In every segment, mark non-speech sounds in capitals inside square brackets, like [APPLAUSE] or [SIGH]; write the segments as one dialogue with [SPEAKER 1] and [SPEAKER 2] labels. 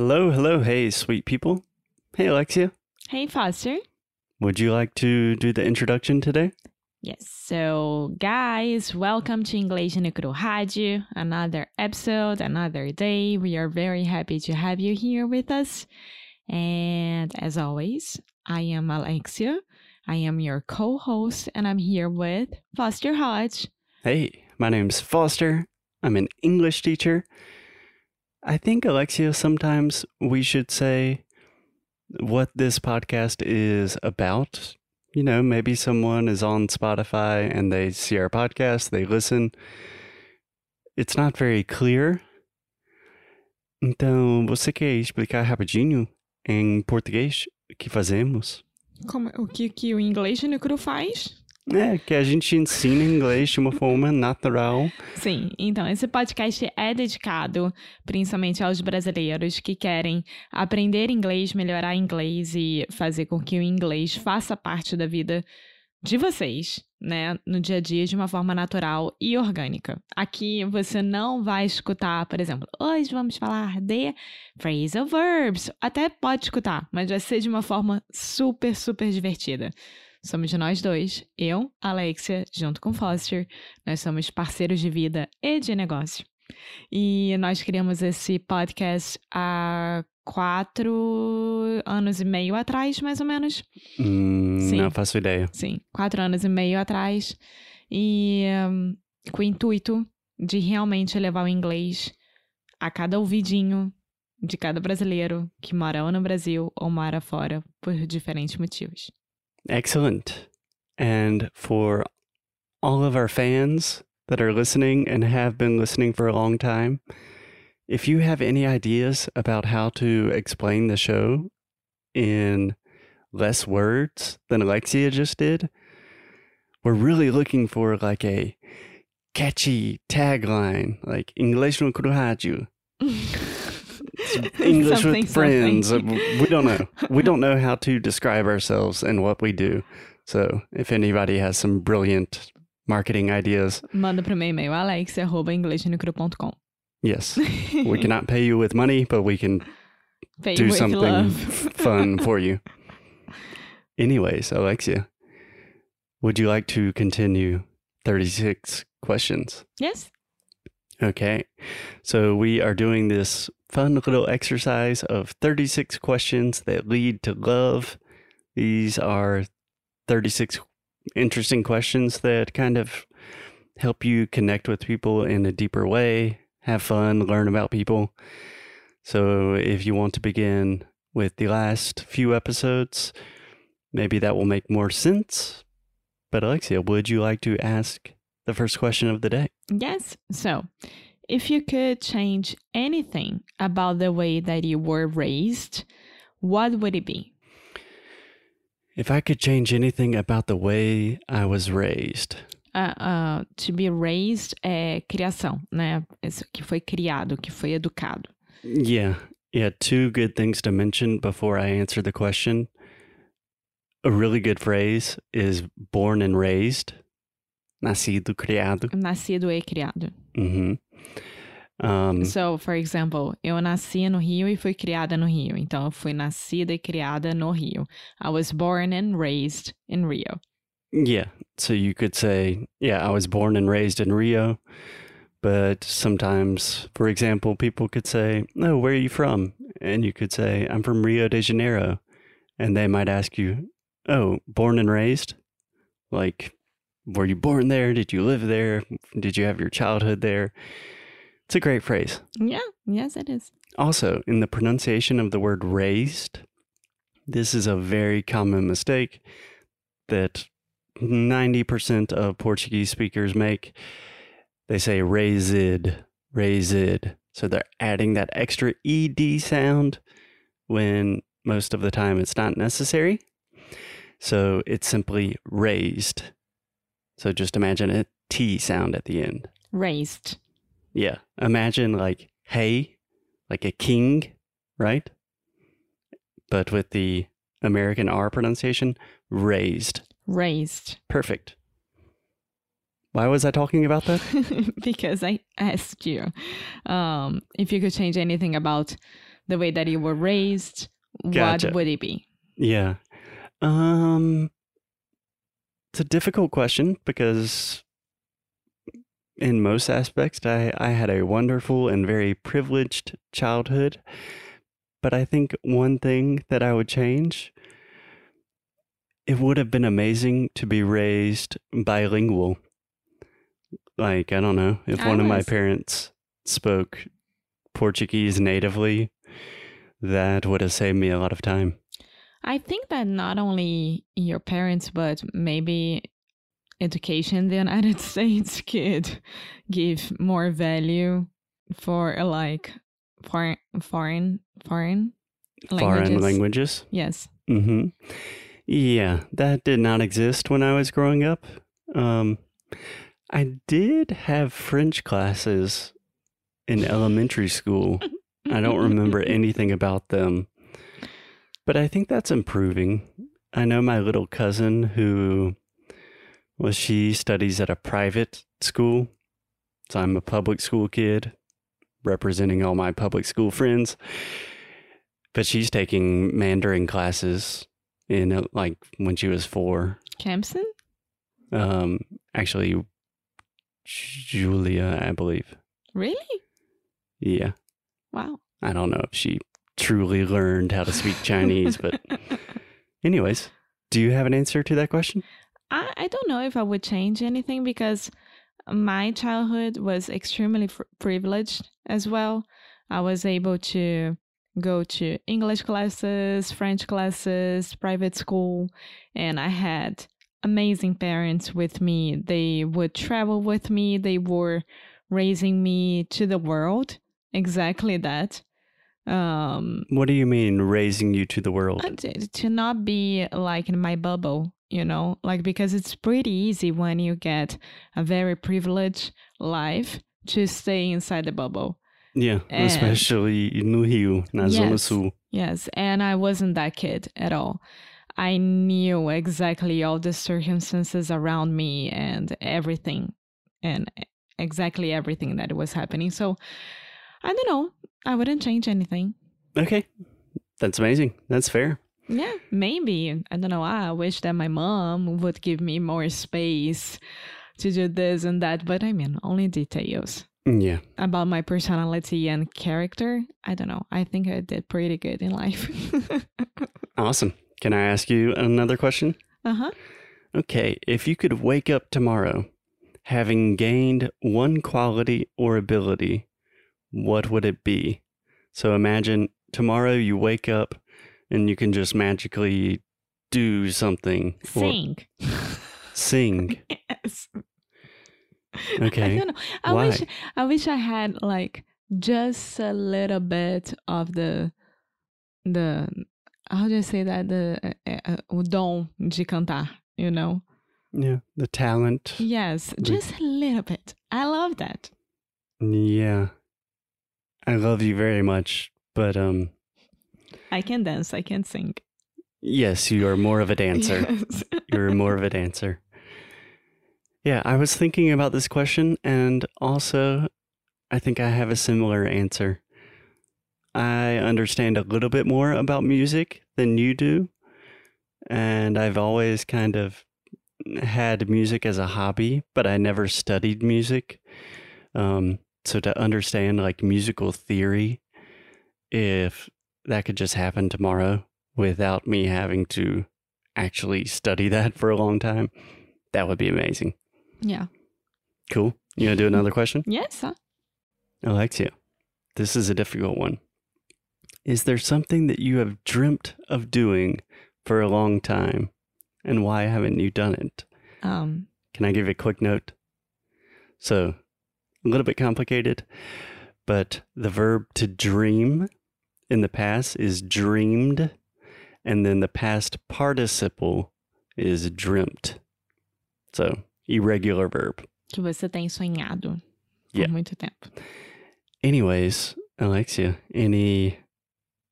[SPEAKER 1] Hello, hello, hey, sweet people. Hey, Alexia.
[SPEAKER 2] Hey, Foster.
[SPEAKER 1] Would you like to do the introduction today?
[SPEAKER 2] Yes. So, guys, welcome to English no Rádio. Another episode, another day. We are very happy to have you here with us. And as always, I am Alexia. I am your co host, and I'm here with Foster Hodge.
[SPEAKER 1] Hey, my name's Foster. I'm an English teacher. I think, Alexia, sometimes we should say what this podcast is about. You know, maybe someone is on Spotify and they see our podcast, they listen. It's not very clear. Então, você quer explicar rapidinho em português o que fazemos?
[SPEAKER 2] Como, o que, que o Inglês no Cru faz?
[SPEAKER 1] É, que a gente ensina inglês de uma forma natural.
[SPEAKER 2] Sim, então esse podcast é dedicado principalmente aos brasileiros que querem aprender inglês, melhorar inglês e fazer com que o inglês faça parte da vida de vocês, né, no dia a dia de uma forma natural e orgânica. Aqui você não vai escutar, por exemplo, hoje vamos falar de phrasal verbs. Até pode escutar, mas vai ser de uma forma super, super divertida. Somos nós dois, eu, Alexia, junto com Foster. Nós somos parceiros de vida e de negócio. E nós criamos esse podcast há quatro anos e meio atrás, mais ou menos.
[SPEAKER 1] Hum,
[SPEAKER 2] Sim.
[SPEAKER 1] não faço ideia.
[SPEAKER 2] Sim, quatro anos e meio atrás. E hum, com o intuito de realmente levar o inglês a cada ouvidinho de cada brasileiro que mora ou no Brasil ou mora fora por diferentes motivos.
[SPEAKER 1] Excellent. And for all of our fans that are listening and have been listening for a long time, if you have any ideas about how to explain the show in less words than Alexia just did, we're really looking for like a catchy tagline, like English no Kuruhaju. [LAUGHS] [LAUGHS] English
[SPEAKER 2] Something,
[SPEAKER 1] with friends.
[SPEAKER 2] something.
[SPEAKER 1] We don't know. We don't know how to describe ourselves and what we do. So if anybody has some brilliant marketing ideas,
[SPEAKER 2] Manda pro meu e-mail
[SPEAKER 1] yes, [LAUGHS] we cannot pay you with money, but we can
[SPEAKER 2] Pay
[SPEAKER 1] do something fun for you. Anyways, Alexia, would you like to continue 36 questions?
[SPEAKER 2] yes?
[SPEAKER 1] Okay. So we are doing this fun little exercise of 36 questions that lead to love. These are 36 interesting questions that kind of help you connect with people in a deeper way, have fun, learn about people. So if you want to begin with the last few episodes, maybe that will make more sense. But Alexia, would you like to ask the first question of the day?
[SPEAKER 2] Yes. So, if you could change anything about the way that you were raised, what would it be?
[SPEAKER 1] If I could change anything about the way I was raised,
[SPEAKER 2] Uh, uh, to be raised é criação, né? Isso que foi criado, que foi educado.
[SPEAKER 1] yeah, yeah, two good things to mention before I answer the question. A really good phrase is born and raised, nascido, criado.
[SPEAKER 2] Nascido e criado.
[SPEAKER 1] hmm Um,
[SPEAKER 2] So, for example, eu nasci no Rio e fui criada no Rio. Então, eu fui nascida e criada no Rio. I was born and raised in Rio.
[SPEAKER 1] yeah, so you could say, yeah, I was born and raised in Rio. But sometimes, for example, people could say, Oh, where are you from? And you could say, I'm from Rio de Janeiro. And they might ask you, Oh, born and raised? Like, were you born there? Did you live there? Did you have your childhood there? It's a great phrase.
[SPEAKER 2] Yeah, yes, it is.
[SPEAKER 1] Also, in the pronunciation of the word raised, this is a very common mistake that 90% of Portuguese speakers make. They say raised, raised. So they're adding that extra ED sound when most of the time it's not necessary. So it's simply raised. So just imagine a T sound at the end.
[SPEAKER 2] Raised.
[SPEAKER 1] Yeah. Imagine like hey, like a king, right? But with the American R pronunciation, raised.
[SPEAKER 2] Raised.
[SPEAKER 1] Perfect. Why was I talking about that? [LAUGHS]
[SPEAKER 2] because I asked you um, if you could change anything about the way that you were raised,
[SPEAKER 1] Gotcha.
[SPEAKER 2] what would it be?
[SPEAKER 1] Yeah. Um it's a difficult question because in most aspects I, I had a wonderful and very privileged childhood. But I think one thing that I would change it would have been amazing to be raised bilingual. Like, I don't know, if
[SPEAKER 2] I
[SPEAKER 1] one of my parents spoke Portuguese natively, that would have saved me a lot of time.
[SPEAKER 2] I think that not only your parents, but maybe education in the [LAUGHS] United States could give more value for like foreign foreign foreign
[SPEAKER 1] Foreign
[SPEAKER 2] languages.
[SPEAKER 1] languages.
[SPEAKER 2] Yes.
[SPEAKER 1] hmm Yeah, that did not exist when I was growing up. Um, I did have French classes in elementary school. I don't remember [LAUGHS] anything about them, but I think that's improving. I know my little cousin who, well, she studies at a private school. So I'm a public school kid representing all my public school friends. But she's taking Mandarin classes in uh, like when she was four.
[SPEAKER 2] Campson?
[SPEAKER 1] Um, actually, Julia, I believe.
[SPEAKER 2] Really?
[SPEAKER 1] Yeah.
[SPEAKER 2] Wow.
[SPEAKER 1] I don't know if she truly learned how to speak [LAUGHS] Chinese, but anyways, do you have an answer to that question?
[SPEAKER 2] I, I don't know if I would change anything because my childhood was extremely fr- privileged as well. I was able to go to English classes, French classes, private school, and I had amazing parents with me. They would travel with me, they were raising me to the world. Exactly that. Um,
[SPEAKER 1] What do you mean raising you to the world?
[SPEAKER 2] uh, to, to not be like in my bubble, you know, like because it's pretty easy when you get a very privileged life to stay inside the bubble.
[SPEAKER 1] Yeah,
[SPEAKER 2] And-
[SPEAKER 1] especially no Rio, na Zona
[SPEAKER 2] Yes.
[SPEAKER 1] Sul.
[SPEAKER 2] Yes, and I wasn't that kid at all. I knew exactly all the circumstances around me and everything, and exactly everything that was happening. So I don't know. I wouldn't change anything.
[SPEAKER 1] Okay, that's amazing. That's fair.
[SPEAKER 2] Yeah, maybe. I don't know. I wish that my mom would give me more space to do this and that, but I mean, only details
[SPEAKER 1] Yeah.
[SPEAKER 2] about my personality and character. I don't know. I think I did pretty good in life. [LAUGHS]
[SPEAKER 1] Awesome. Can I ask you another question?
[SPEAKER 2] uh huh.
[SPEAKER 1] Okay, if you could wake up tomorrow having gained one quality or ability, what would it be? So imagine tomorrow you wake up and you can just magically do something
[SPEAKER 2] Sing.
[SPEAKER 1] sing. [LAUGHS]
[SPEAKER 2] yes.
[SPEAKER 1] Okay.
[SPEAKER 2] I don't know. I
[SPEAKER 1] Why?
[SPEAKER 2] wish I wish I had like just a little bit of the the how do you say that the uh, uh, o dom de cantar, you know?
[SPEAKER 1] Yeah, the talent.
[SPEAKER 2] Yes, just a little bit. I love that.
[SPEAKER 1] Yeah. I love you very much, but um
[SPEAKER 2] I can dance, I can sing.
[SPEAKER 1] yes, you are more of a [LAUGHS] dancer.
[SPEAKER 2] Yes.
[SPEAKER 1] You're more of a dancer. Yeah, I was thinking about this question, and also I think I have a similar answer. I understand a little bit more about music than you do, and I've always kind of had music as a hobby, but I never studied music. Um, so to understand like musical theory, if that could just happen tomorrow without me having to actually study that for a long time, that would be amazing.
[SPEAKER 2] yeah.
[SPEAKER 1] Cool. You gonna do another question?
[SPEAKER 2] Yes. huh?
[SPEAKER 1] Alexia, this is a difficult one. Is there something that you have dreamt of doing for a long time, and why haven't you done it?
[SPEAKER 2] Um
[SPEAKER 1] Can I give a quick note? So, a little bit complicated, but the verb to dream in the past is dreamed, and then the past participle is dreamt. So, irregular verb.
[SPEAKER 2] que você tem sonhado por muito tempo.
[SPEAKER 1] Anyways, Alexia, any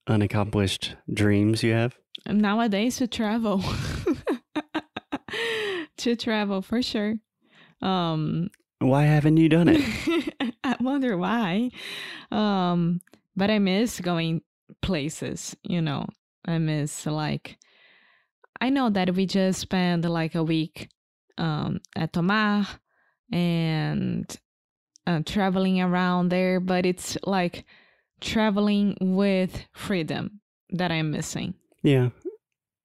[SPEAKER 1] unaccomplished dreams you have?
[SPEAKER 2] Nowadays to travel. [LAUGHS] to travel for sure. Um
[SPEAKER 1] Why haven't you done it? [LAUGHS]
[SPEAKER 2] I wonder why. Um, but I miss going places, you know. I miss like I know that we just spent like a week um, at Tomar and uh, traveling around there, but it's like traveling with freedom that I'm missing.
[SPEAKER 1] Yeah.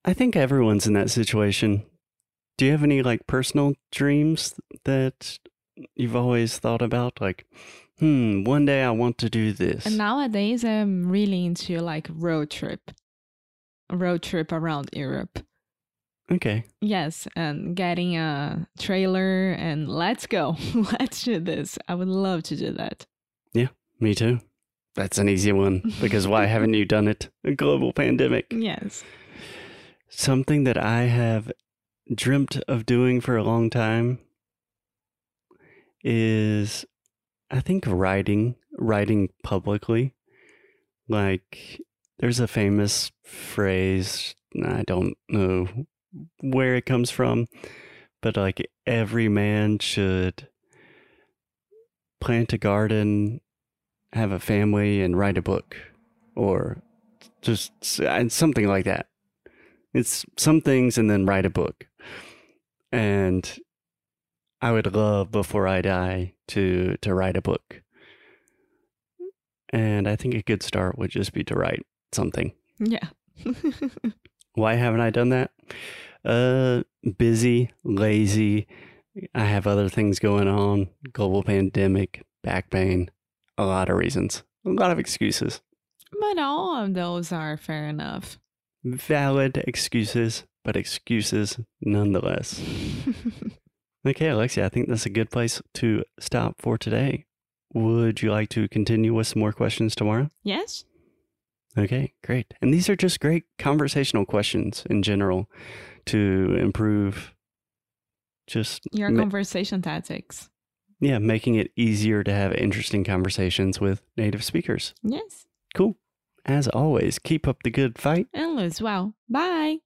[SPEAKER 1] I think everyone's in that situation. Do you have any like personal dreams that you've always thought about? Like, hmm, one day I want to do this.
[SPEAKER 2] And nowadays, I'm really into like road trip, road trip around Europe.
[SPEAKER 1] Okay.
[SPEAKER 2] Yes, and getting a trailer and let's go. [LAUGHS] let's do this. I would love to do that.
[SPEAKER 1] Yeah, me too. That's an easy one because why [LAUGHS] haven't you done it? A global pandemic.
[SPEAKER 2] Yes.
[SPEAKER 1] Something that I have dreamt of doing for a long time is I think writing, writing publicly. Like there's a famous phrase, I don't know where it comes from, but like every man should plant a garden, have a family, and write a book, or just something like that. It's some things and then write a book. And I would love before I die to to write a book. And I think a good start would just be to write something.
[SPEAKER 2] Yeah. [LAUGHS]
[SPEAKER 1] Why haven't I done that? Uh, busy, lazy. I have other things going on. Global pandemic, back pain, a lot of reasons, a lot of excuses.
[SPEAKER 2] But all of those are fair enough.
[SPEAKER 1] Valid excuses, but excuses nonetheless. [LAUGHS] okay, Alexia, I think that's a good place to stop for today. Would you like to continue with some more questions tomorrow?
[SPEAKER 2] Yes.
[SPEAKER 1] Okay, great. And these are just great conversational questions in general to improve just
[SPEAKER 2] your conversation tactics.
[SPEAKER 1] Yeah, making it easier to have interesting conversations with native speakers.
[SPEAKER 2] Yes.
[SPEAKER 1] Cool. As always, keep up the good fight
[SPEAKER 2] and lose well. Bye.